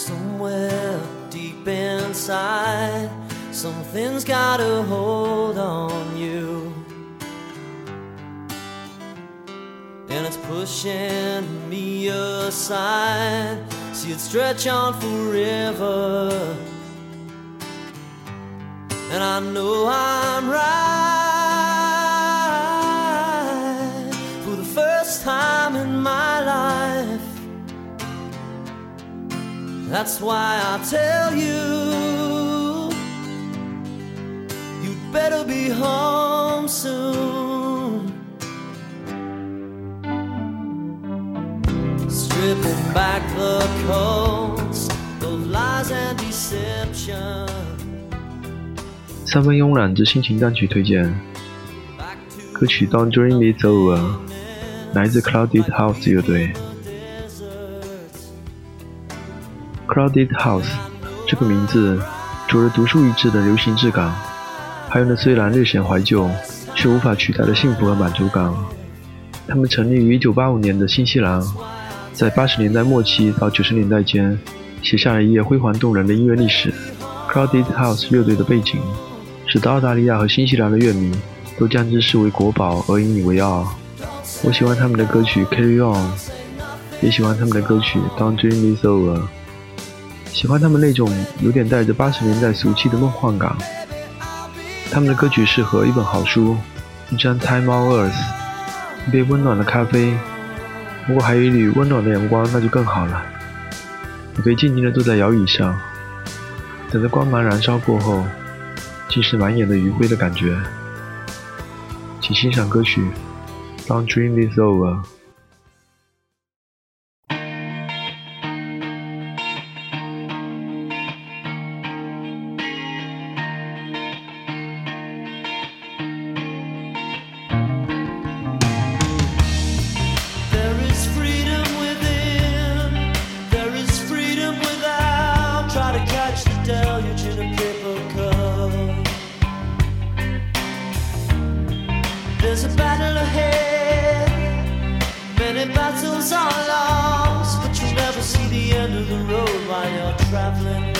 Somewhere deep inside, something's got a hold on you. And it's pushing me aside. See it stretch on forever. And I know I'm right That's why I tell you, you'd better be home soon. Stripping back the coats of lies and deception. 三分慵懒之心情单曲推荐，歌曲《Don't Dream It's Over》来自 Crowded House 乐队。Crowded House 这个名字着着独树一帜的流行质感，还有那虽然略显怀旧，却无法取代的幸福和满足感。他们成立于1985年的新西兰，在80年代末期到90年代间，写下了一页辉煌动人的音乐历史。Crowded House 乐队的背景。使得澳大利亚和新西兰的乐迷都将之视为国宝而引以为傲。我喜欢他们的歌曲《Carry On》，也喜欢他们的歌曲《Don't Dream is Over》。喜欢他们那种有点带着八十年代俗气的梦幻感。他们的歌曲适合一本好书、一张 Time on Earth、一杯温暖的咖啡。如果还有一缕温暖的阳光，那就更好了。你可以静静地坐在摇椅上，等着光芒燃烧过后。竟是满眼的余晖的感觉，请欣赏歌曲《Don't Dream This Over》。There's a battle ahead. Many battles are lost, but you'll never see the end of the road while you're traveling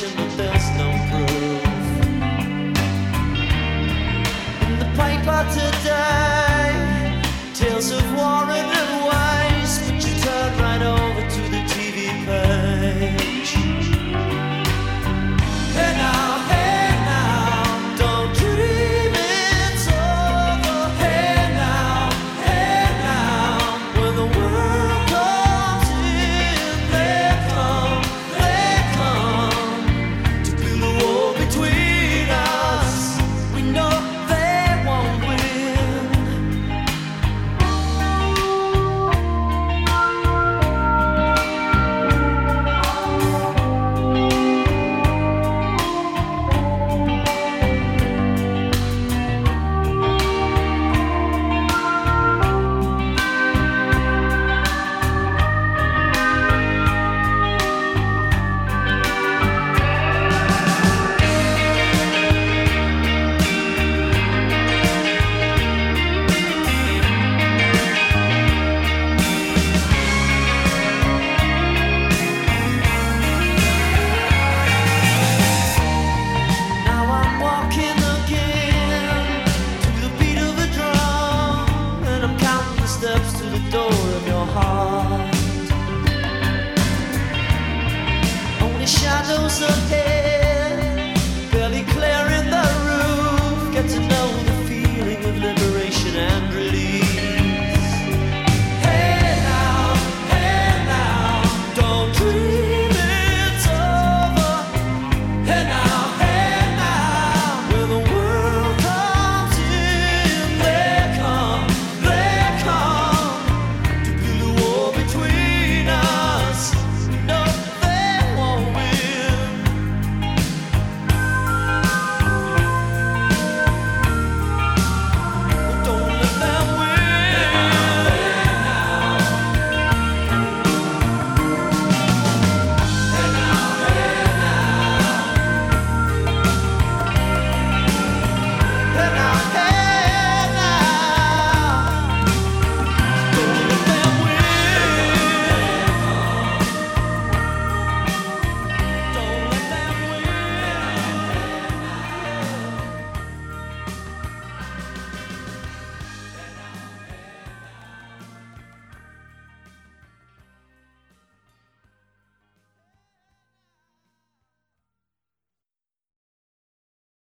suspicion, so.